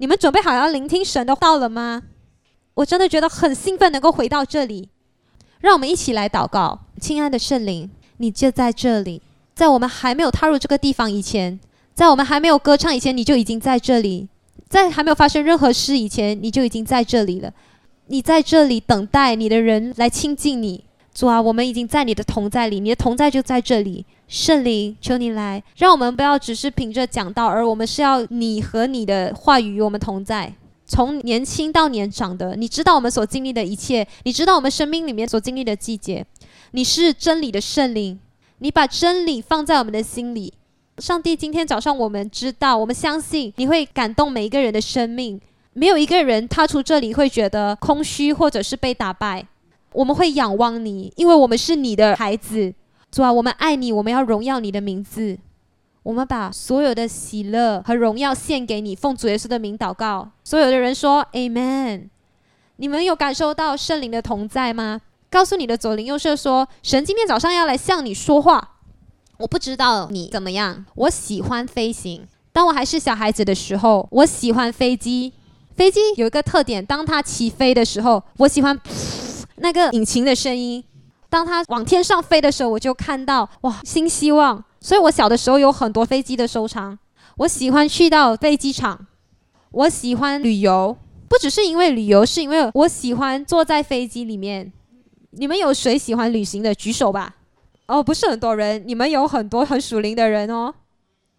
你们准备好要聆听神的道了吗？我真的觉得很兴奋，能够回到这里。让我们一起来祷告，亲爱的圣灵，你就在这里，在我们还没有踏入这个地方以前，在我们还没有歌唱以前，你就已经在这里；在还没有发生任何事以前，你就已经在这里了。你在这里等待你的人来亲近你。主啊，我们已经在你的同在里，你的同在就在这里。圣灵，求你来，让我们不要只是凭着讲道，而我们是要你和你的话语与我们同在。从年轻到年长的，你知道我们所经历的一切，你知道我们生命里面所经历的季节。你是真理的圣灵，你把真理放在我们的心里。上帝，今天早上我们知道，我们相信你会感动每一个人的生命，没有一个人踏出这里会觉得空虚或者是被打败。我们会仰望你，因为我们是你的孩子。主啊，我们爱你，我们要荣耀你的名字。我们把所有的喜乐和荣耀献给你，奉主耶稣的名祷告。所有的人说 Amen。你们有感受到圣灵的同在吗？告诉你的左邻右舍说，神今天早上要来向你说话。我不知道你怎么样，我喜欢飞行。当我还是小孩子的时候，我喜欢飞机。飞机有一个特点，当它起飞的时候，我喜欢那个引擎的声音。当它往天上飞的时候，我就看到哇，新希望。所以我小的时候有很多飞机的收藏。我喜欢去到飞机场，我喜欢旅游，不只是因为旅游，是因为我喜欢坐在飞机里面。你们有谁喜欢旅行的？举手吧。哦，不是很多人，你们有很多很属灵的人哦。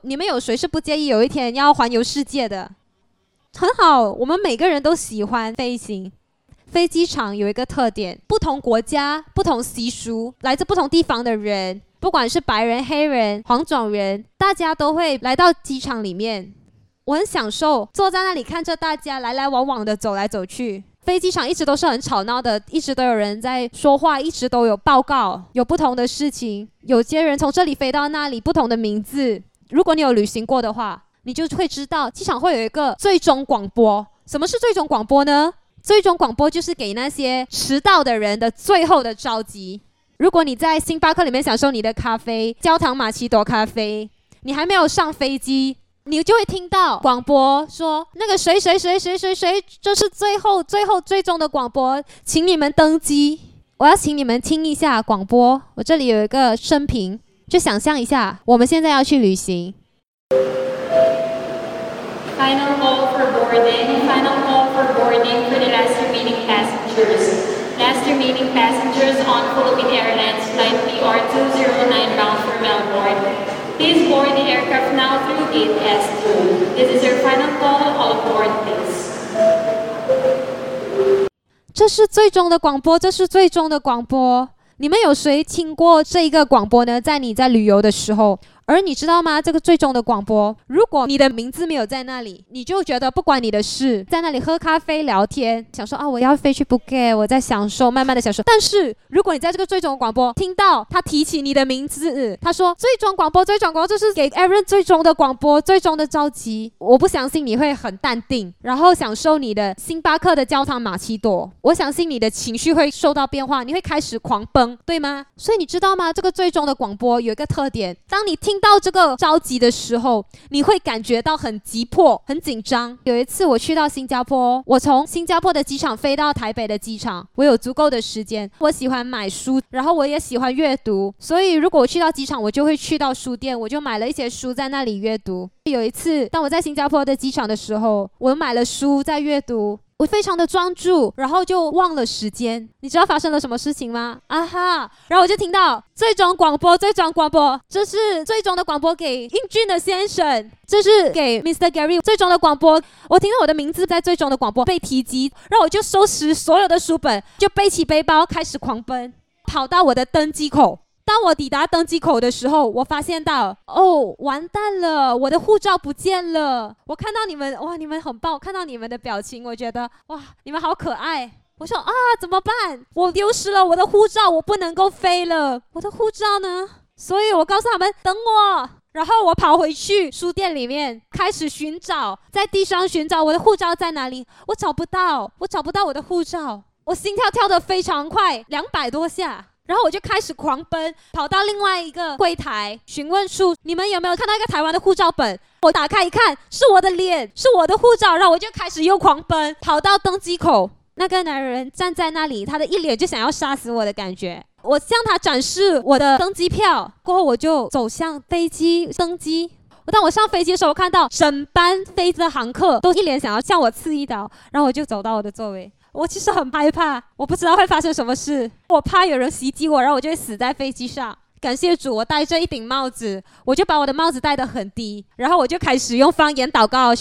你们有谁是不介意有一天要环游世界的？很好，我们每个人都喜欢飞行。飞机场有一个特点，不同国家、不同习俗、来自不同地方的人。不管是白人、黑人、黄种人，大家都会来到机场里面。我很享受坐在那里看着大家来来往往的走来走去。飞机场一直都是很吵闹的，一直都有人在说话，一直都有报告，有不同的事情。有些人从这里飞到那里，不同的名字。如果你有旅行过的话，你就会知道机场会有一个最终广播。什么是最终广播呢？最终广播就是给那些迟到的人的最后的召集。如果你在星巴克里面享受你的咖啡，焦糖玛奇朵咖啡，你还没有上飞机，你就会听到广播说那个谁谁谁谁谁谁，这是最后最后最终的广播，请你们登机。我要请你们听一下广播，我这里有一个声频，就想象一下，我们现在要去旅行。Final call for boarding. for boarding for the last remaining passengers. Last remaining passengers on Philippine Airlines Flight PR209 bound for Melbourne. Please board the aircraft now through gate S2. This is your final call. All aboard, please. 这是最终的广播，这是最终的广播。你们有谁听过这一个广播呢？在你在旅游的时候。 而你知道吗？这个最终的广播，如果你的名字没有在那里，你就觉得不关你的事，在那里喝咖啡聊天，想说啊，我要飞去 b o k e 我在享受，慢慢的享受。但是如果你在这个最终的广播听到他提起你的名字，他说最终广播，最终广播就是给 Aaron 最终的广播，最终的召集。我不相信你会很淡定，然后享受你的星巴克的焦糖玛奇朵。我相信你的情绪会受到变化，你会开始狂奔，对吗？所以你知道吗？这个最终的广播有一个特点，当你听。到这个着急的时候，你会感觉到很急迫、很紧张。有一次我去到新加坡，我从新加坡的机场飞到台北的机场，我有足够的时间。我喜欢买书，然后我也喜欢阅读，所以如果我去到机场，我就会去到书店，我就买了一些书在那里阅读。有一次，当我在新加坡的机场的时候，我买了书在阅读。我非常的专注，然后就忘了时间。你知道发生了什么事情吗？啊哈！然后我就听到最终广播，最终广播，这是最终的广播给英俊的先生，这是给 Mr. Gary 最终的广播。我听到我的名字在最终的广播被提及，然后我就收拾所有的书本，就背起背包开始狂奔，跑到我的登机口。当我抵达登机口的时候，我发现到，哦，完蛋了，我的护照不见了。我看到你们，哇，你们很棒，我看到你们的表情，我觉得，哇，你们好可爱。我说啊，怎么办？我丢失了我的护照，我不能够飞了。我的护照呢？所以我告诉他们等我，然后我跑回去书店里面开始寻找，在地上寻找我的护照在哪里？我找不到，我找不到我的护照。我心跳跳得非常快，两百多下。然后我就开始狂奔，跑到另外一个柜台询问处，你们有没有看到一个台湾的护照本？我打开一看，是我的脸，是我的护照，然后我就开始又狂奔，跑到登机口，那个男人站在那里，他的一脸就想要杀死我的感觉。我向他展示我的登机票，过后我就走向飞机登机。当我上飞机的时候，我看到整班飞机的航客都一脸想要向我刺一刀，然后我就走到我的座位。我其实很害怕，我不知道会发生什么事，我怕有人袭击我，然后我就会死在飞机上。感谢主，我戴着一顶帽子，我就把我的帽子戴得很低，然后我就开始用方言祷告。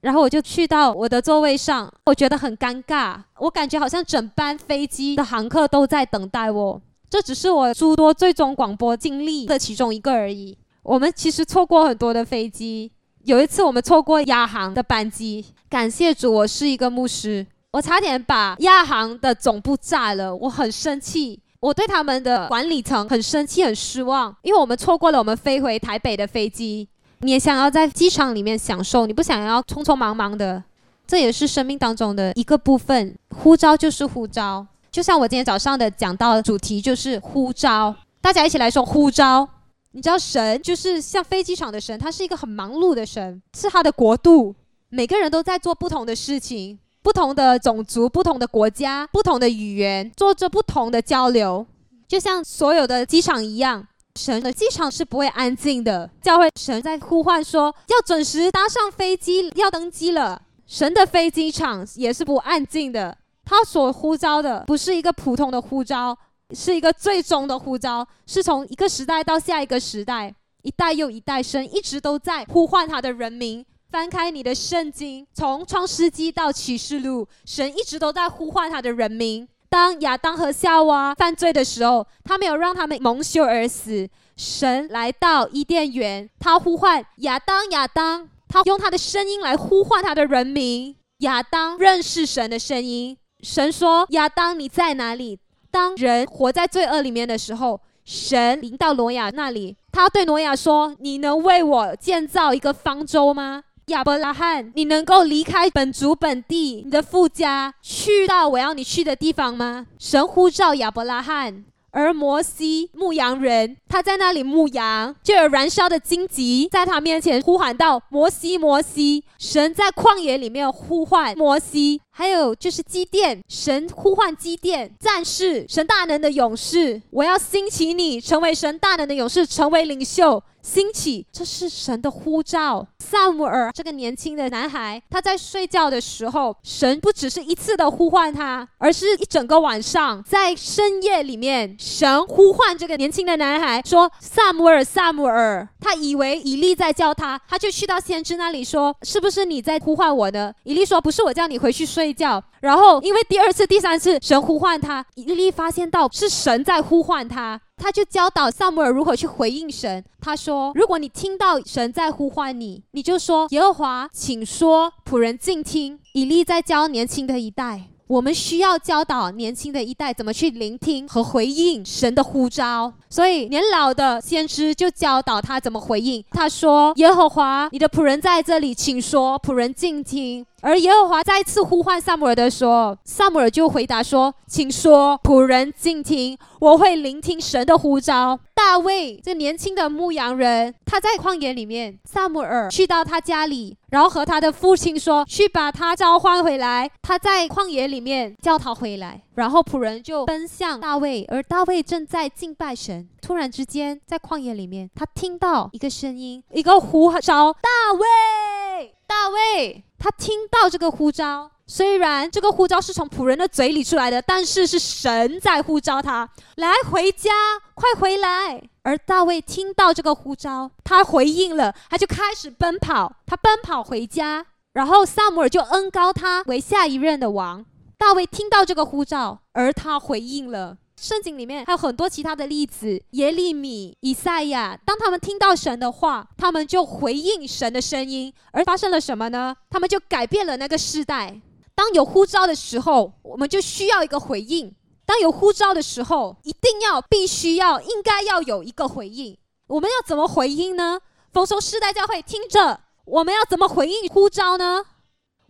然后我就去到我的座位上，我觉得很尴尬，我感觉好像整班飞机的航客都在等待我。这只是我诸多最终广播经历的其中一个而已。我们其实错过很多的飞机，有一次我们错过亚航的班机。感谢主，我是一个牧师，我差点把亚航的总部炸了，我很生气，我对他们的管理层很生气、很失望，因为我们错过了我们飞回台北的飞机。你也想要在机场里面享受，你不想要匆匆忙忙的，这也是生命当中的一个部分。呼召就是呼召。就像我今天早上的讲到的主题就是呼召，大家一起来说呼召。你知道神就是像飞机场的神，他是一个很忙碌的神，是他的国度，每个人都在做不同的事情，不同的种族、不同的国家、不同的语言，做着不同的交流。就像所有的机场一样，神的机场是不会安静的。教会神在呼唤说要准时搭上飞机，要登机了。神的飞机场也是不安静的。他所呼召的不是一个普通的呼召，是一个最终的呼召，是从一个时代到下一个时代，一代又一代，神一直都在呼唤他的人民。翻开你的圣经，从创世纪到启示录，神一直都在呼唤他的人民。当亚当和夏娃犯罪的时候，他没有让他们蒙羞而死，神来到伊甸园，他呼唤亚当，亚当，他用他的声音来呼唤他的人民。亚当认识神的声音。神说：“亚当，你在哪里？”当人活在罪恶里面的时候，神临到挪亚那里，他对挪亚说：“你能为我建造一个方舟吗？”亚伯拉罕，你能够离开本族本地，你的父家，去到我要你去的地方吗？神呼召亚伯拉罕。而摩西牧羊人，他在那里牧羊，就有燃烧的荆棘在他面前呼喊道：“摩西，摩西！”神在旷野里面呼唤摩西，还有就是机电，神呼唤机电，战士，神大能的勇士，我要兴起你，成为神大能的勇士，成为领袖。兴起，这是神的呼召。萨姆尔这个年轻的男孩，他在睡觉的时候，神不只是一次的呼唤他，而是一整个晚上，在深夜里面，神呼唤这个年轻的男孩说：“萨姆尔，萨姆尔。”他以为以利在叫他，他就去到先知那里说：“是不是你在呼唤我呢？”以利说：“不是，我叫你回去睡睡觉。”然后因为第二次、第三次神呼唤他，以利发现到是神在呼唤他。他就教导萨姆尔如何去回应神。他说：“如果你听到神在呼唤你，你就说耶和华，请说，仆人静听。”以利在教年轻的一代，我们需要教导年轻的一代怎么去聆听和回应神的呼召。所以年老的先知就教导他怎么回应。他说：“耶和华，你的仆人在这里，请说，仆人静听。”而耶和华再次呼唤萨姆尔的时候，萨姆尔就回答说：“请说，仆人静听，我会聆听神的呼召。”大卫这年轻的牧羊人，他在旷野里面，萨姆尔去到他家里，然后和他的父亲说：“去把他召唤回来。”他在旷野里面叫他回来，然后仆人就奔向大卫，而大卫正在敬拜神。突然之间，在旷野里面，他听到一个声音，一个呼召：“大卫，大卫。”他听到这个呼召，虽然这个呼召是从仆人的嘴里出来的，但是是神在呼召他来回家，快回来。而大卫听到这个呼召，他回应了，他就开始奔跑，他奔跑回家，然后萨姆尔就恩高他为下一任的王。大卫听到这个呼召，而他回应了。圣经里面还有很多其他的例子，耶利米、以赛亚，当他们听到神的话，他们就回应神的声音，而发生了什么呢？他们就改变了那个时代。当有呼召的时候，我们就需要一个回应；当有呼召的时候，一定要、必须要、应该要有一个回应。我们要怎么回应呢？丰收世代教会听着，我们要怎么回应呼召呢？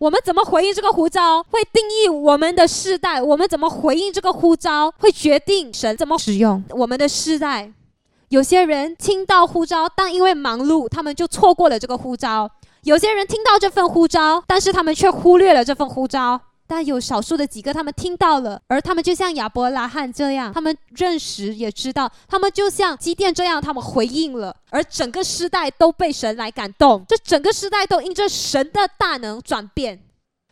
我们怎么回应这个呼召，会定义我们的世代；我们怎么回应这个呼召，会决定神怎么使用我们的世代。有些人听到呼召，但因为忙碌，他们就错过了这个呼召；有些人听到这份呼召，但是他们却忽略了这份呼召。但有少数的几个，他们听到了，而他们就像亚伯拉罕这样，他们认识也知道，他们就像基甸这样，他们回应了，而整个时代都被神来感动，这整个时代都因着神的大能转变。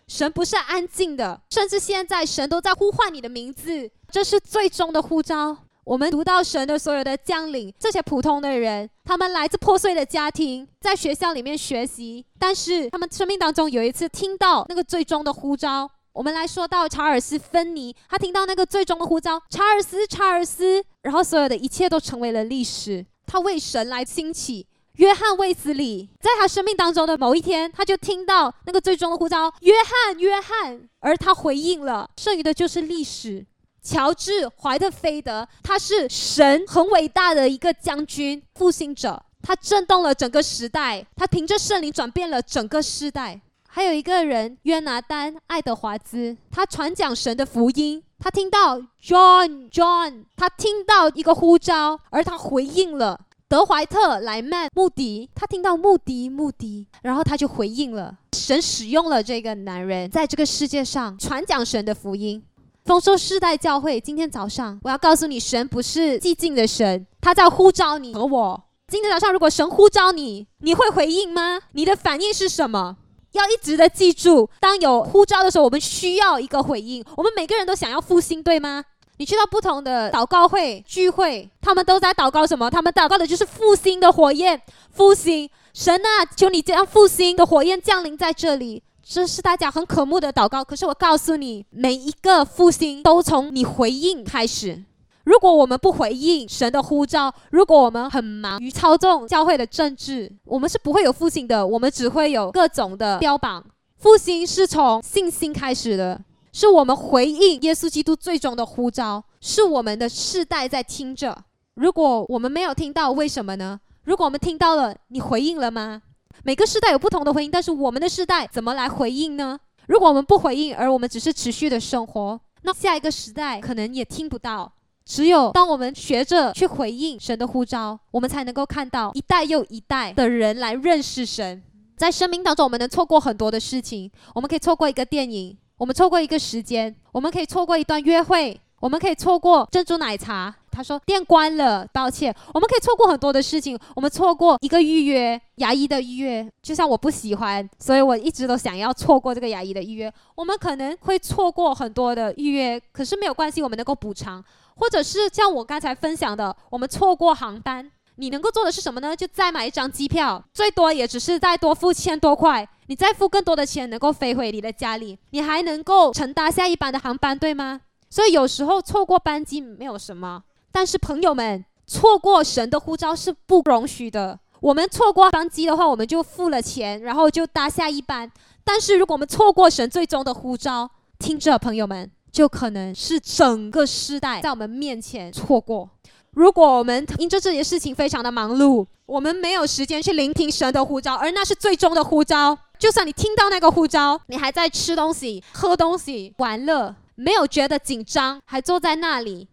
神不是安静的，甚至现在神都在呼唤你的名字，这是最终的呼召。我们读到神的所有的将领，这些普通的人，他们来自破碎的家庭，在学校里面学习，但是他们生命当中有一次听到那个最终的呼召。我们来说到查尔斯·芬尼，他听到那个最终的呼召，查尔斯，查尔斯，然后所有的一切都成为了历史。他为神来兴起。约翰·卫斯理在他生命当中的某一天，他就听到那个最终的呼召，约翰，约翰，而他回应了，剩余的就是历史。乔治·怀特菲德，他是神很伟大的一个将军、复兴者，他震动了整个时代，他凭着圣灵转变了整个时代。还有一个人约拿丹·爱德华兹，他传讲神的福音。他听到 John John，他听到一个呼召，而他回应了。德怀特莱曼·穆迪，他听到穆迪穆迪，然后他就回应了。神使用了这个男人，在这个世界上传讲神的福音。丰收世代教会，今天早上我要告诉你，神不是寂静的神，他在呼召你和我。今天早上，如果神呼召你，你会回应吗？你的反应是什么？要一直的记住，当有呼召的时候，我们需要一个回应。我们每个人都想要复兴，对吗？你去到不同的祷告会聚会，他们都在祷告什么？他们祷告的就是复兴的火焰，复兴神啊！求你将复兴的火焰降临在这里，这是大家很渴慕的祷告。可是我告诉你，每一个复兴都从你回应开始。如果我们不回应神的呼召，如果我们很忙于操纵教会的政治，我们是不会有复兴的。我们只会有各种的标榜。复兴是从信心开始的，是我们回应耶稣基督最终的呼召，是我们的世代在听着。如果我们没有听到，为什么呢？如果我们听到了，你回应了吗？每个时代有不同的回应，但是我们的世代怎么来回应呢？如果我们不回应，而我们只是持续的生活，那下一个时代可能也听不到。只有当我们学着去回应神的呼召，我们才能够看到一代又一代的人来认识神。在生命当中，我们能错过很多的事情，我们可以错过一个电影，我们错过一个时间，我们可以错过一段约会，我们可以错过珍珠奶茶。他说店关了，抱歉。我们可以错过很多的事情，我们错过一个预约牙医的预约，就像我不喜欢，所以我一直都想要错过这个牙医的预约。我们可能会错过很多的预约，可是没有关系，我们能够补偿。或者是像我刚才分享的，我们错过航班，你能够做的是什么呢？就再买一张机票，最多也只是再多付千多块，你再付更多的钱，能够飞回你的家里，你还能够乘搭下一班的航班，对吗？所以有时候错过班机没有什么。但是朋友们，错过神的呼召是不容许的。我们错过班机的话，我们就付了钱，然后就搭下一班。但是如果我们错过神最终的呼召，听着，朋友们，就可能是整个时代在我们面前错过。如果我们因着这些事情非常的忙碌，我们没有时间去聆听神的呼召，而那是最终的呼召。就算你听到那个呼召，你还在吃东西、喝东西、玩乐，没有觉得紧张，还坐在那里。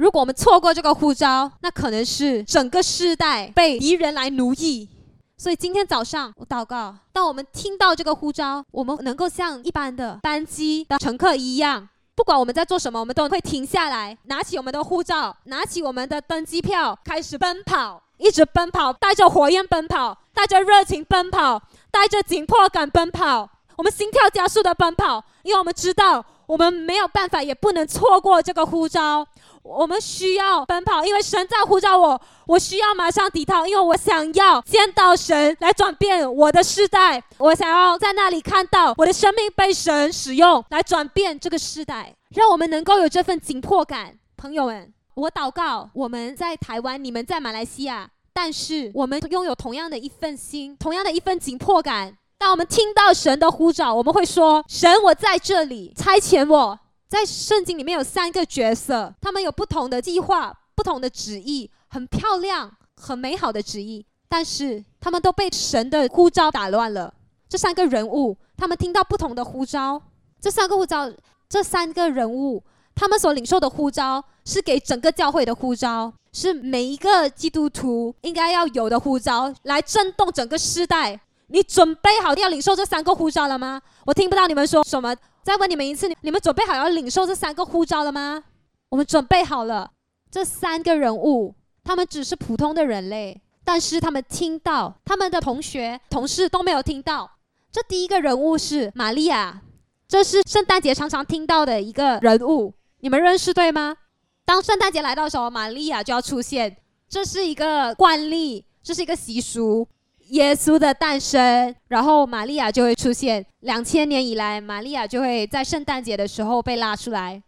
如果我们错过这个呼召，那可能是整个世代被敌人来奴役。所以今天早上我祷告，当我们听到这个呼召，我们能够像一般的班机的乘客一样，不管我们在做什么，我们都会停下来，拿起我们的护照，拿起我们的登机票，开始奔跑，一直奔跑，带着火焰奔跑，带着热情奔跑，带着紧迫感奔跑。我们心跳加速的奔跑，因为我们知道我们没有办法，也不能错过这个呼召。我们需要奔跑，因为神在呼召我。我需要马上抵抗，因为我想要见到神来转变我的世代。我想要在那里看到我的生命被神使用来转变这个时代，让我们能够有这份紧迫感。朋友们，我祷告，我们在台湾，你们在马来西亚，但是我们拥有同样的一份心，同样的一份紧迫感。当我们听到神的呼召，我们会说：“神，我在这里，差遣我。”在圣经里面有三个角色，他们有不同的计划、不同的旨意，很漂亮、很美好的旨意，但是他们都被神的呼召打乱了。这三个人物，他们听到不同的呼召。这三个呼召，这三个人物，他们所领受的呼召，是给整个教会的呼召，是每一个基督徒应该要有的呼召，来震动整个时代。你准备好要领受这三个呼召了吗？我听不到你们说什么。再问你们一次，你们准备好要领受这三个呼召了吗？我们准备好了。这三个人物，他们只是普通的人类，但是他们听到，他们的同学、同事都没有听到。这第一个人物是玛利亚，这是圣诞节常常听到的一个人物，你们认识对吗？当圣诞节来到的时候，玛利亚就要出现，这是一个惯例，这是一个习俗。耶稣的诞生，然后玛利亚就会出现。两千年以来，玛利亚就会在圣诞节的时候被拉出来，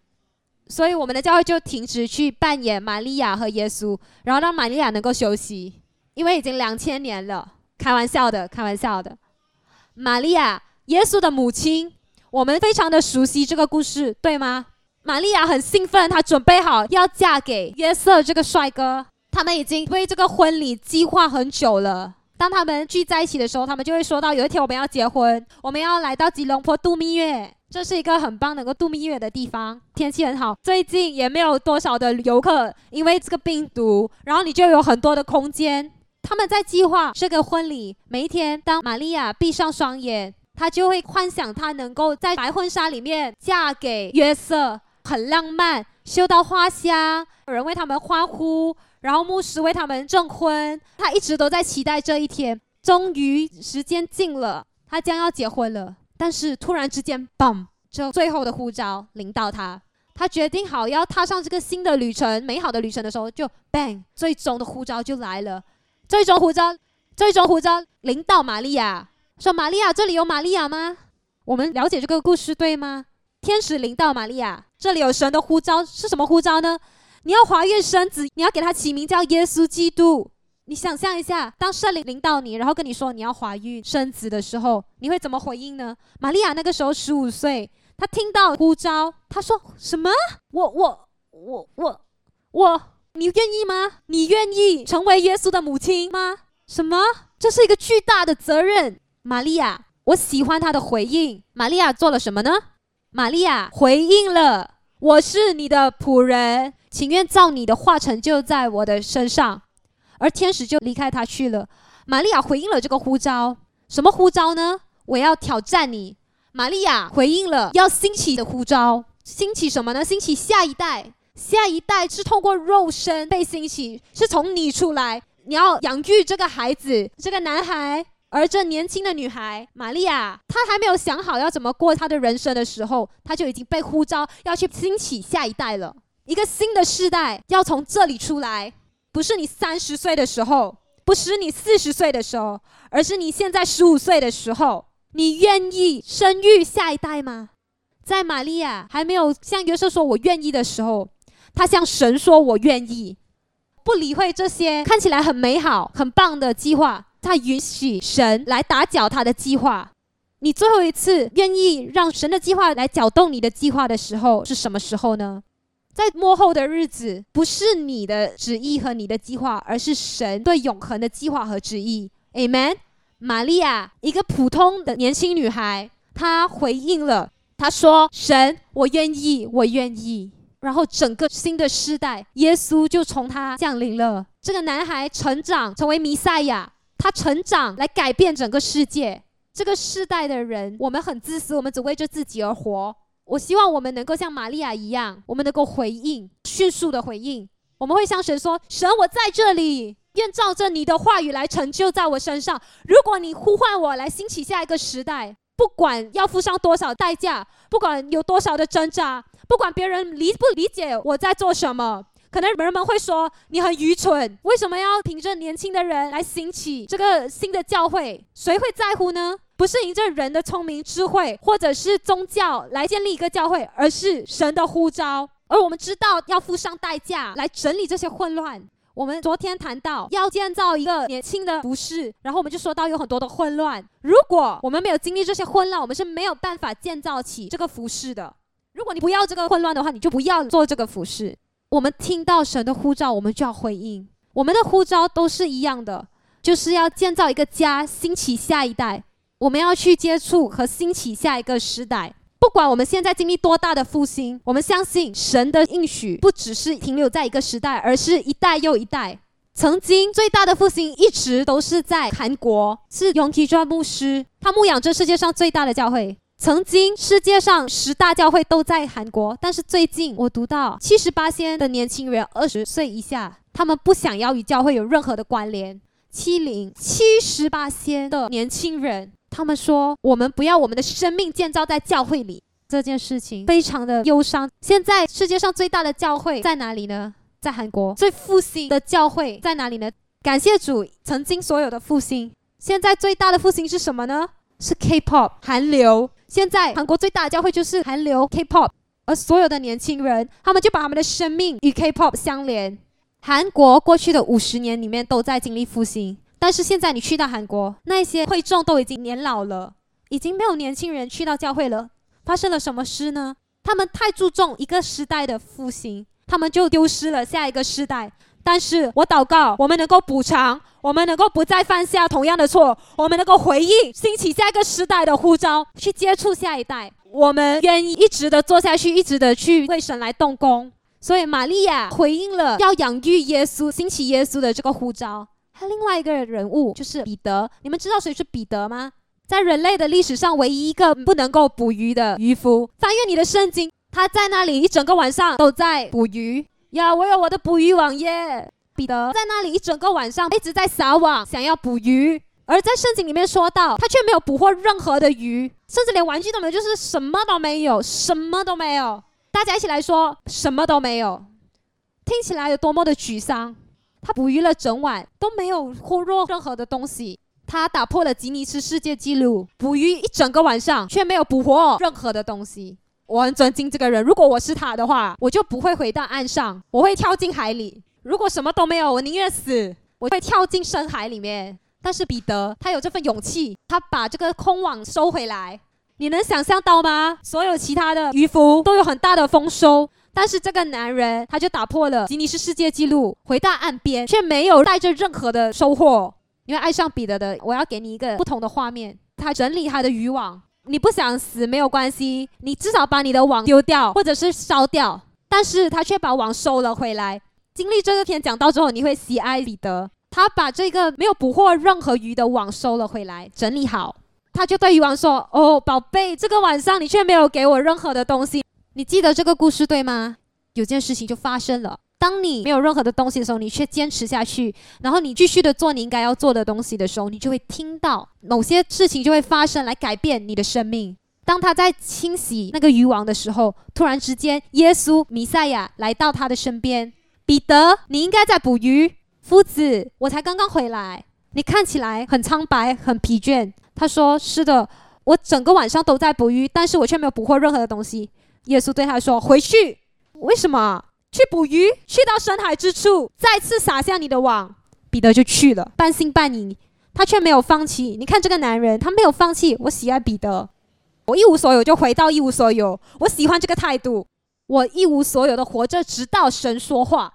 所以我们的教会就停止去扮演玛利亚和耶稣，然后让玛利亚能够休息，因为已经两千年了。开玩笑的，开玩笑的。玛利亚，耶稣的母亲，我们非常的熟悉这个故事，对吗？玛利亚很兴奋，她准备好要嫁给约瑟这个帅哥，他们已经为这个婚礼计划很久了。当他们聚在一起的时候，他们就会说到：有一天我们要结婚，我们要来到吉隆坡度蜜月，这是一个很棒能够度蜜月的地方，天气很好。最近也没有多少的游客，因为这个病毒，然后你就有很多的空间。他们在计划这个婚礼，每一天，当玛利亚闭上双眼，她就会幻想她能够在白婚纱里面嫁给约瑟，很浪漫，嗅到花香，有人为他们欢呼。然后牧师为他们证婚，他一直都在期待这一天。终于时间近了，他将要结婚了。但是突然之间，bang，这最后的呼召临到他。他决定好要踏上这个新的旅程、美好的旅程的时候，就 bang，最终的呼召就来了。最终呼召，最终呼召临到玛利亚，说：“玛利亚，这里有玛利亚吗？”我们了解这个故事对吗？天使临到玛利亚，这里有神的呼召，是什么呼召呢？你要怀孕生子，你要给他起名叫耶稣基督。你想象一下，当圣灵临到你，然后跟你说你要怀孕生子的时候，你会怎么回应呢？玛利亚那个时候十五岁，她听到呼召，她说什么？我我我我我，你愿意吗？你愿意成为耶稣的母亲吗？什么？这是一个巨大的责任。玛利亚，我喜欢她的回应。玛利亚做了什么呢？玛利亚回应了：“我是你的仆人。”情愿照你的话成就在我的身上，而天使就离开他去了。玛利亚回应了这个呼召，什么呼召呢？我要挑战你。玛利亚回应了要兴起的呼召，兴起什么呢？兴起下一代，下一代是通过肉身被兴起，是从你出来，你要养育这个孩子，这个男孩。而这年轻的女孩玛利亚，她还没有想好要怎么过她的人生的时候，她就已经被呼召要去兴起下一代了。一个新的世代要从这里出来，不是你三十岁的时候，不是你四十岁的时候，而是你现在十五岁的时候。你愿意生育下一代吗？在玛利亚还没有向约瑟说“我愿意”的时候，他向神说“我愿意”，不理会这些看起来很美好、很棒的计划，他允许神来打搅他的计划。你最后一次愿意让神的计划来搅动你的计划的时候是什么时候呢？在幕后的日子，不是你的旨意和你的计划，而是神对永恒的计划和旨意。Amen。玛利亚，一个普通的年轻女孩，她回应了，她说：“神，我愿意，我愿意。”然后整个新的时代，耶稣就从她降临了。这个男孩成长成为弥赛亚，他成长来改变整个世界。这个世代的人，我们很自私，我们只为着自己而活。我希望我们能够像玛利亚一样，我们能够回应，迅速的回应。我们会向神说：“神，我在这里，愿照着你的话语来成就在我身上。如果你呼唤我来兴起下一个时代，不管要付上多少代价，不管有多少的挣扎，不管别人理不理解我在做什么，可能人们会说你很愚蠢，为什么要凭着年轻的人来兴起这个新的教会？谁会在乎呢？”不是凭着人的聪明智慧，或者是宗教来建立一个教会，而是神的呼召。而我们知道要付上代价来整理这些混乱。我们昨天谈到要建造一个年轻的服饰，然后我们就说到有很多的混乱。如果我们没有经历这些混乱，我们是没有办法建造起这个服饰的。如果你不要这个混乱的话，你就不要做这个服饰。我们听到神的呼召，我们就要回应。我们的呼召都是一样的，就是要建造一个家，兴起下一代。我们要去接触和兴起下一个时代。不管我们现在经历多大的复兴，我们相信神的应许不只是停留在一个时代，而是一代又一代。曾经最大的复兴一直都是在韩国，是永吉专牧师，他牧养这世界上最大的教会。曾经世界上十大教会都在韩国，但是最近我读到七十八仙的年轻人二十岁以下，他们不想要与教会有任何的关联。七零七十八仙的年轻人。他们说：“我们不要我们的生命建造在教会里。”这件事情非常的忧伤。现在世界上最大的教会在哪里呢？在韩国。最复兴的教会在哪里呢？感谢主，曾经所有的复兴。现在最大的复兴是什么呢？是 K-pop 韩流。现在韩国最大的教会就是韩流 K-pop，而所有的年轻人，他们就把他们的生命与 K-pop 相连。韩国过去的五十年里面都在经历复兴。但是现在你去到韩国，那些会众都已经年老了，已经没有年轻人去到教会了。发生了什么事呢？他们太注重一个时代的复兴，他们就丢失了下一个时代。但是我祷告，我们能够补偿，我们能够不再犯下同样的错，我们能够回应兴起下一个时代的呼召，去接触下一代。我们愿意一直的做下去，一直的去为神来动工。所以玛利亚回应了要养育耶稣、兴起耶稣的这个呼召。还有另外一个人物就是彼得，你们知道谁是彼得吗？在人类的历史上，唯一一个不能够捕鱼的渔夫。翻阅你的圣经，他在那里一整个晚上都在捕鱼呀！我有我的捕鱼网耶。彼得在那里一整个晚上一直在撒网，想要捕鱼。而在圣经里面说到，他却没有捕获任何的鱼，甚至连玩具都没有，就是什么都没有，什么都没有。大家一起来说，什么都没有，听起来有多么的沮丧。他捕鱼了整晚都没有获获任何的东西，他打破了吉尼斯世界纪录，捕鱼一整个晚上却没有捕获任何的东西。我很尊敬这个人，如果我是他的话，我就不会回到岸上，我会跳进海里。如果什么都没有，我宁愿死，我会跳进深海里面。但是彼得他有这份勇气，他把这个空网收回来。你能想象到吗？所有其他的渔夫都有很大的丰收。但是这个男人他就打破了吉尼斯世界纪录，回到岸边却没有带着任何的收获。因为爱上彼得的，我要给你一个不同的画面。他整理他的渔网，你不想死没有关系，你至少把你的网丢掉或者是烧掉。但是他却把网收了回来。经历这个篇讲到之后，你会喜爱彼得。他把这个没有捕获任何鱼的网收了回来，整理好。他就对渔网说：“哦，宝贝，这个晚上你却没有给我任何的东西。”你记得这个故事对吗？有件事情就发生了。当你没有任何的东西的时候，你却坚持下去，然后你继续的做你应该要做的东西的时候，你就会听到某些事情就会发生来改变你的生命。当他在清洗那个渔网的时候，突然之间，耶稣弥赛亚来到他的身边。彼得，你应该在捕鱼。夫子，我才刚刚回来，你看起来很苍白，很疲倦。他说：“是的，我整个晚上都在捕鱼，但是我却没有捕获任何的东西。”耶稣对他说：“回去，为什么去捕鱼？去到深海之处，再次撒下你的网。”彼得就去了，半信半疑，他却没有放弃。你看这个男人，他没有放弃。我喜爱彼得，我一无所有就回到一无所有。我喜欢这个态度，我一无所有的活着，直到神说话。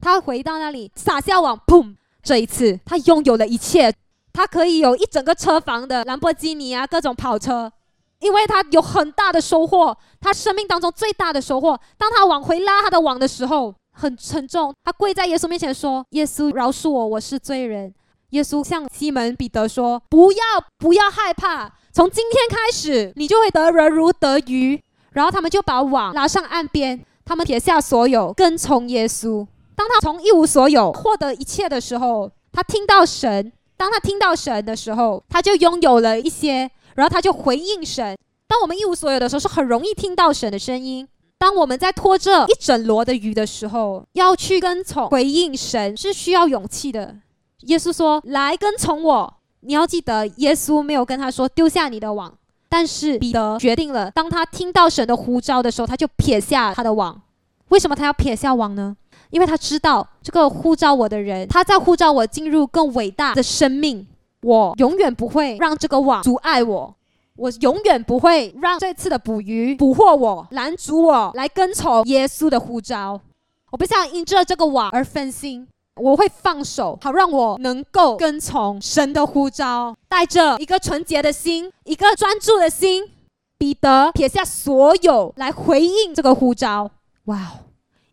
他回到那里，撒下网，砰！这一次，他拥有了一切，他可以有一整个车房的兰博基尼啊，各种跑车。因为他有很大的收获，他生命当中最大的收获。当他往回拉他的网的时候，很沉重。他跪在耶稣面前说：“耶稣，饶恕我，我是罪人。”耶稣向西门彼得说：“不要，不要害怕，从今天开始，你就会得人如得鱼。”然后他们就把网拉上岸边，他们撇下所有，跟从耶稣。当他从一无所有获得一切的时候，他听到神。当他听到神的时候，他就拥有了一些。然后他就回应神。当我们一无所有的时候，是很容易听到神的声音。当我们在拖着一整箩的鱼的时候，要去跟从回应神，是需要勇气的。耶稣说：“来跟从我。”你要记得，耶稣没有跟他说丢下你的网，但是彼得决定了。当他听到神的呼召的时候，他就撇下他的网。为什么他要撇下网呢？因为他知道这个呼召我的人，他在呼召我进入更伟大的生命。我永远不会让这个网阻碍我，我永远不会让这次的捕鱼捕获我，拦阻我来跟从耶稣的呼召。我不想因着这个网而分心。我会放手，好让我能够跟从神的呼召，带着一个纯洁的心，一个专注的心。彼得撇下所有来回应这个呼召。哇，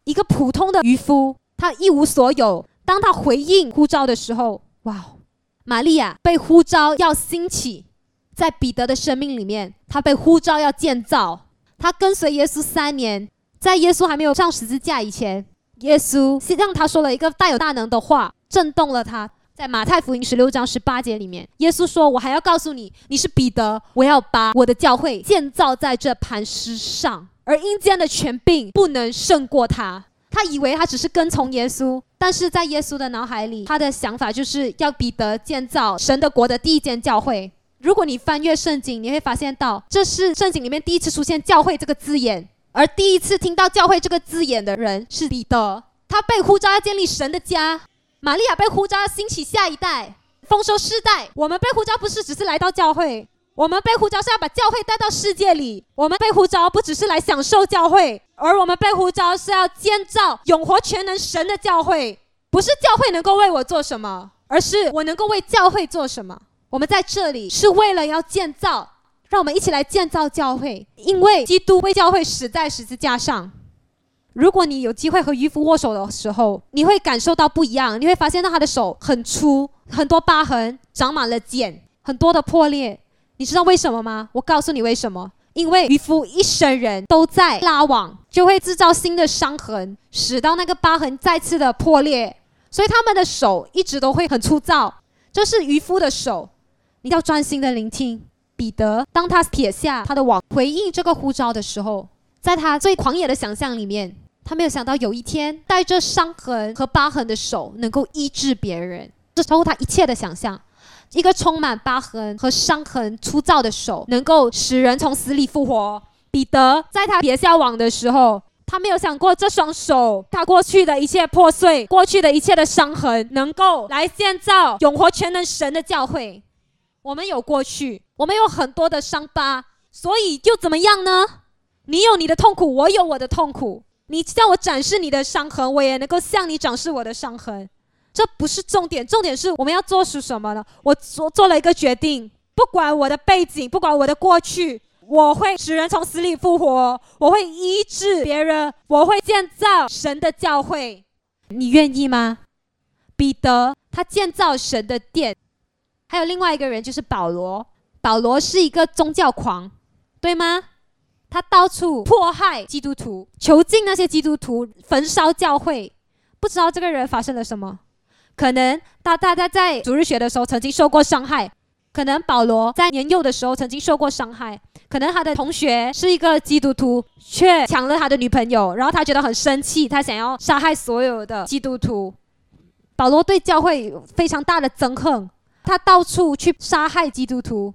一个普通的渔夫，他一无所有。当他回应呼召的时候，哇，玛利亚被呼召要兴起，在彼得的生命里面，他被呼召要建造。他跟随耶稣三年，在耶稣还没有上十字架以前。耶稣让他说了一个带有大能的话，震动了他。在马太福音十六章十八节里面，耶稣说：“我还要告诉你，你是彼得，我要把我的教会建造在这磐石上，而阴间的权柄不能胜过他。”他以为他只是跟从耶稣，但是在耶稣的脑海里，他的想法就是要彼得建造神的国的第一间教会。如果你翻阅圣经，你会发现到这是圣经里面第一次出现“教会”这个字眼。而第一次听到“教会”这个字眼的人是彼得，他被呼召要建立神的家；玛利亚被呼召要兴起下一代，丰收世代。我们被呼召不是只是来到教会，我们被呼召是要把教会带到世界里。我们被呼召不只是来享受教会，而我们被呼召是要建造永活全能神的教会。不是教会能够为我做什么，而是我能够为教会做什么。我们在这里是为了要建造。让我们一起来建造教会，因为基督为教会死在十字架上。如果你有机会和渔夫握手的时候，你会感受到不一样。你会发现到他的手很粗，很多疤痕，长满了茧，很多的破裂。你知道为什么吗？我告诉你为什么。因为渔夫一生人都在拉网，就会制造新的伤痕，使到那个疤痕再次的破裂。所以他们的手一直都会很粗糙。这是渔夫的手，你要专心的聆听。彼得，当他撇下他的网，回应这个呼召的时候，在他最狂野的想象里面，他没有想到有一天带着伤痕和疤痕的手能够医治别人，这超乎他一切的想象。一个充满疤痕和伤痕、粗糙的手，能够使人从死里复活。彼得在他别下网的时候，他没有想过这双手，他过去的一切破碎，过去的一切的伤痕，能够来建造永活全能神的教会。我们有过去，我们有很多的伤疤，所以又怎么样呢？你有你的痛苦，我有我的痛苦。你向我展示你的伤痕，我也能够向你展示我的伤痕。这不是重点，重点是我们要做出什么呢？我做做了一个决定，不管我的背景，不管我的过去，我会使人从死里复活，我会医治别人，我会建造神的教会。你愿意吗？彼得他建造神的殿。还有另外一个人，就是保罗。保罗是一个宗教狂，对吗？他到处迫害基督徒，囚禁那些基督徒，焚烧教会。不知道这个人发生了什么？可能大大家在主日学的时候曾经受过伤害，可能保罗在年幼的时候曾经受过伤害，可能他的同学是一个基督徒，却抢了他的女朋友，然后他觉得很生气，他想要杀害所有的基督徒。保罗对教会有非常大的憎恨。他到处去杀害基督徒，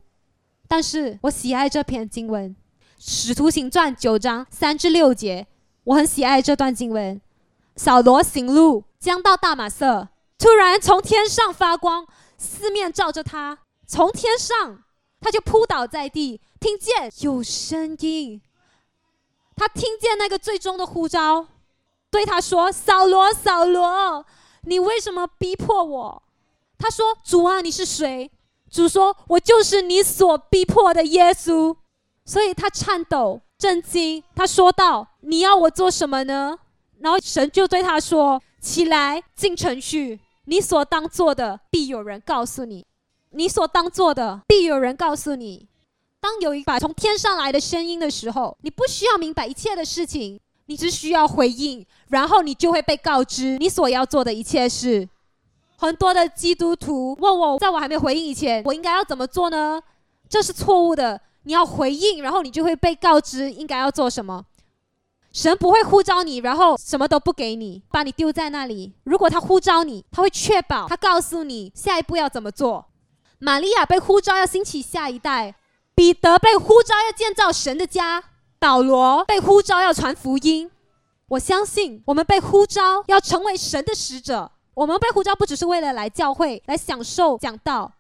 但是我喜爱这篇经文，《使徒行传》九章三至六节，我很喜爱这段经文。扫罗行路将到大马色，突然从天上发光，四面照着他，从天上他就扑倒在地，听见有声音，他听见那个最终的呼召，对他说：“扫罗，扫罗，你为什么逼迫我？”他说：“主啊，你是谁？”主说：“我就是你所逼迫的耶稣。”所以他颤抖、震惊。他说道：“你要我做什么呢？”然后神就对他说：“起来，进城去。你所当做的，必有人告诉你；你所当做的，必有人告诉你。当有一把从天上来的声音的时候，你不需要明白一切的事情，你只需要回应，然后你就会被告知你所要做的一切事。”很多的基督徒问我，在我还没回应以前，我应该要怎么做呢？这是错误的。你要回应，然后你就会被告知应该要做什么。神不会呼召你，然后什么都不给你，把你丢在那里。如果他呼召你，他会确保他告诉你下一步要怎么做。玛利亚被呼召要兴起下一代，彼得被呼召要建造神的家，保罗被呼召要传福音。我相信我们被呼召要成为神的使者。我们被呼召不只是为了来教会来享受讲道，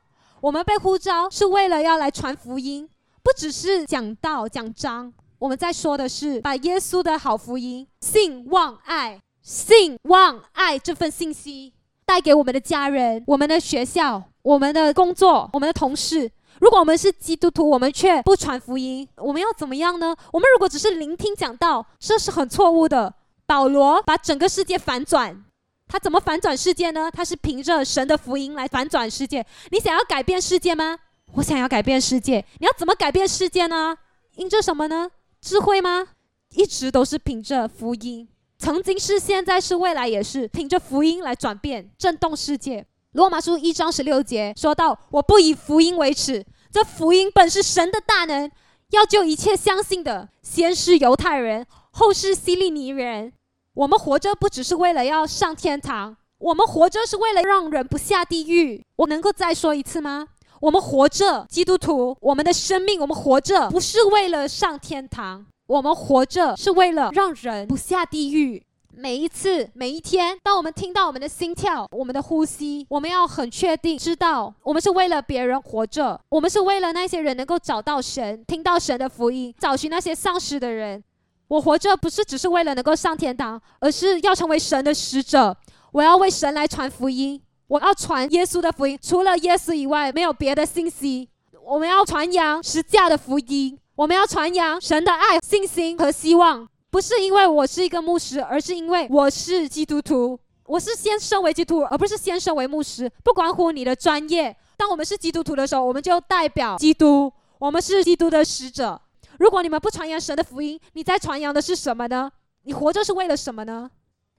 我们被呼召是为了要来传福音，不只是讲道讲章。我们在说的是把耶稣的好福音、信望爱、信望爱这份信息，带给我们的家人、我们的学校、我们的工作、我们的同事。如果我们是基督徒，我们却不传福音，我们要怎么样呢？我们如果只是聆听讲道，这是很错误的。保罗把整个世界反转，他怎么反转世界呢？他是凭着神的福音来反转世界。你想要改变世界吗？我想要改变世界。你要怎么改变世界呢？因着什么呢？智慧吗？一直都是凭着福音，曾经是，现在是，未来也是凭着福音来转变、震动世界。罗马书一章十六节说到：“我不以福音为耻。”这福音本是神的大能，要救一切相信的，先是犹太人，后是希利尼人。我们活着不只是为了要上天堂，我们活着是为了让人不下地狱。我能够再说一次吗？我们活着，基督徒，我们的生命，我们活着不是为了上天堂，我们活着是为了让人不下地狱。每一次，每一天，当我们听到我们的心跳、我们的呼吸，我们要很确定知道，我们是为了别人活着，我们是为了那些人能够找到神、听到神的福音、找寻那些丧失的人。我活着不是只是为了能够上天堂，而是要成为神的使者。我要为神来传福音，我要传耶稣的福音。除了耶稣以外，没有别的信息。我们要传扬十架的福音，我们要传扬神的爱、信心和希望。不是因为我是一个牧师，而是因为我是基督徒。我是先身为基督徒，而不是先身为牧师。不关乎你的专业。当我们是基督徒的时候，我们就代表基督，我们是基督的使者。如果你们不传扬神的福音，你在传扬的是什么呢？你活着是为了什么呢？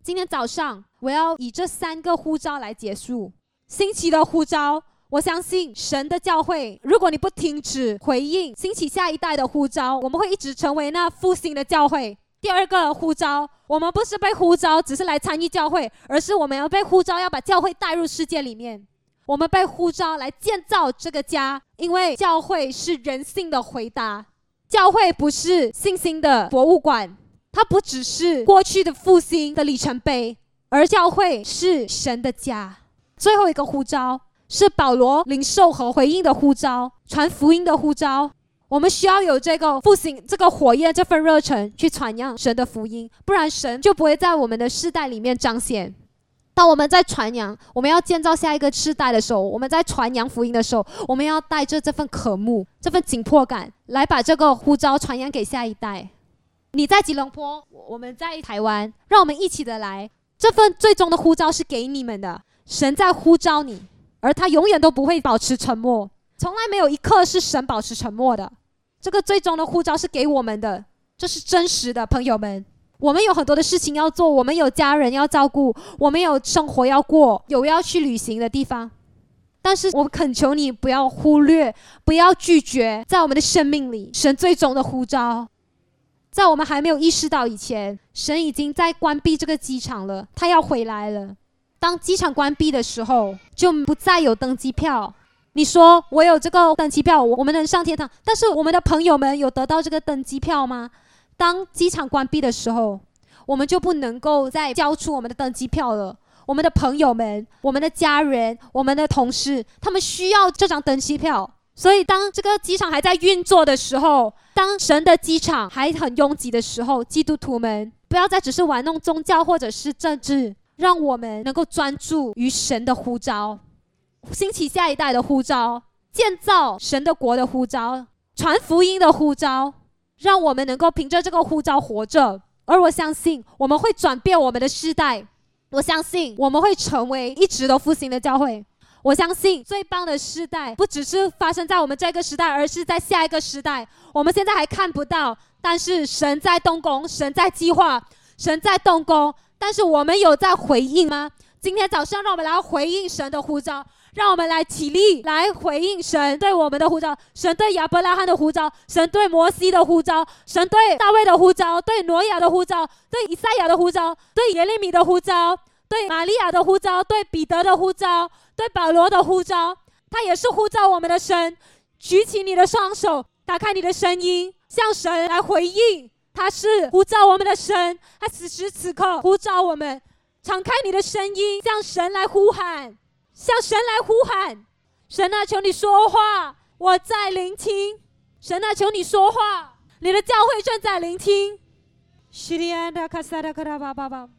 今天早上我要以这三个呼召来结束新奇的呼召。我相信神的教会，如果你不停止回应兴起下一代的呼召，我们会一直成为那复兴的教会。第二个呼召，我们不是被呼召，只是来参与教会，而是我们要被呼召，要把教会带入世界里面。我们被呼召来建造这个家，因为教会是人性的回答。教会不是信心的博物馆，它不只是过去的复兴的里程碑，而教会是神的家。最后一个呼召是保罗领受和回应的呼召，传福音的呼召。我们需要有这个复兴、这个火焰、这份热忱去传扬神的福音，不然神就不会在我们的世代里面彰显。当我们在传扬、我们要建造下一个世代的时候，我们在传扬福音的时候，我们要带着这份渴慕、这份紧迫感，来把这个呼召传扬给下一代。你在吉隆坡，我们在台湾，让我们一起的来，这份最终的呼召是给你们的。神在呼召你，而他永远都不会保持沉默，从来没有一刻是神保持沉默的。这个最终的护照是给我们的，这是真实的，朋友们。我们有很多的事情要做，我们有家人要照顾，我们有生活要过，有要去旅行的地方。但是我恳求你不要忽略，不要拒绝，在我们的生命里，神最终的呼召，在我们还没有意识到以前，神已经在关闭这个机场了，他要回来了。当机场关闭的时候，就不再有登机票。你说我有这个登机票，我们能上天堂。但是我们的朋友们有得到这个登机票吗？当机场关闭的时候，我们就不能够再交出我们的登机票了。我们的朋友们、我们的家人、我们的同事，他们需要这张登机票。所以，当这个机场还在运作的时候，当神的机场还很拥挤的时候，基督徒们不要再只是玩弄宗教或者是政治，让我们能够专注于神的呼召。兴起下一代的呼召，建造神的国的呼召，传福音的呼召，让我们能够凭着这个呼召活着。而我相信，我们会转变我们的世代。我相信，我们会成为一直都复兴的教会。我相信，最棒的时代不只是发生在我们这个时代，而是在下一个时代。我们现在还看不到，但是神在动工，神在计划，神在动工。但是我们有在回应吗？今天早上，让我们来回应神的呼召。让我们来起立，来回应神对我们的呼召，神对亚伯拉罕的呼召，神对摩西的呼召，神对大卫的呼召，对挪亚的呼召，对以赛亚的呼召，对耶利米的呼召，对玛利亚的呼召，对彼得的呼召，对保罗的呼召，他也是呼召我们的神。举起你的双手，打开你的声音，向神来回应。他是呼召我们的神，他此时此刻呼召我们，敞开你的声音，向神来呼喊。向神来呼喊，神啊，求你说话，我在聆听。神啊，求你说话，你的教会正在聆听。西利安的卡萨的克拉巴巴巴，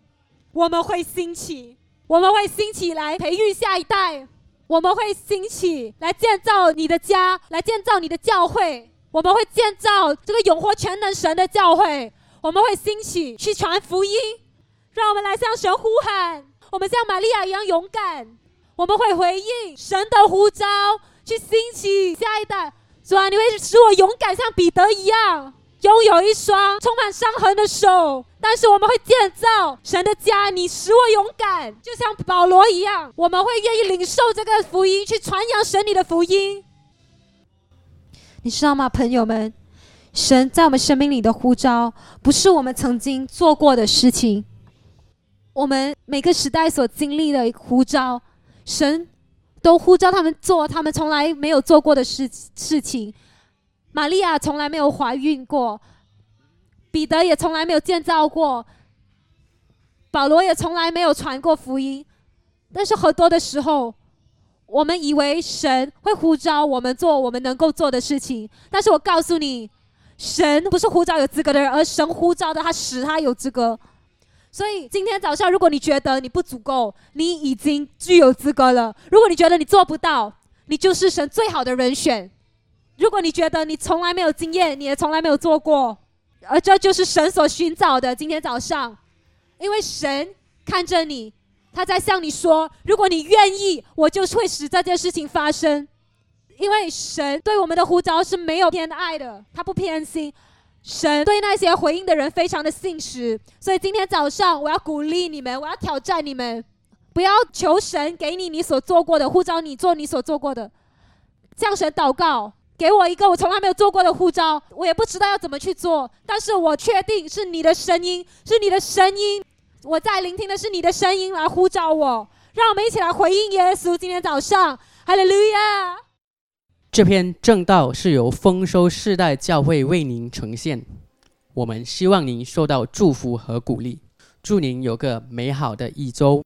我们会兴起，我们会兴起来培育下一代，我们会兴起来建造你的家，来建造你的教会。我们会建造这个永活全能神的教会，我们会兴起去传福音。让我们来向神呼喊，我们像玛利亚一样勇敢。我们会回应神的呼召，去兴起下一代。主啊，你会使我勇敢，像彼得一样。拥有一双充满伤痕的手，但是我们会建造神的家。你使我勇敢，就像保罗一样，我们会愿意领受这个福音，去传扬神你的福音。你知道吗，朋友们？神在我们生命里的呼召，不是我们曾经做过的事情。我们每个时代所经历的呼召，神都呼召他们做他们从来没有做过的事事情。玛利亚从来没有怀孕过，彼得也从来没有建造过，保罗也从来没有传过福音。但是很多的时候，我们以为神会呼召我们做我们能够做的事情。但是我告诉你，神不是呼召有资格的人，而神呼召的他使他有资格。所以今天早上，如果你觉得你不足够，你已经具有资格了。如果你觉得你做不到，你就是神最好的人选。如果你觉得你从来没有经验，你也从来没有做过，而这就是神所寻找的。今天早上，因为神看着你，他在向你说：如果你愿意，我就会使这件事情发生。因为神对我们的呼召是没有偏爱的，他不偏心。神对那些回应的人非常的信实，所以今天早上我要鼓励你们，我要挑战你们，不要求神给你你所做过的呼召，你做你所做过的，向神祷告。给我一个我从来没有做过的护照，我也不知道要怎么去做，但是我确定是你的声音，是你的声音，我在聆听的是你的声音来呼召我，让我们一起来回应耶稣。今天早上，哈利路亚！这篇正道是由丰收世代教会为您呈现，我们希望您受到祝福和鼓励，祝您有个美好的一周。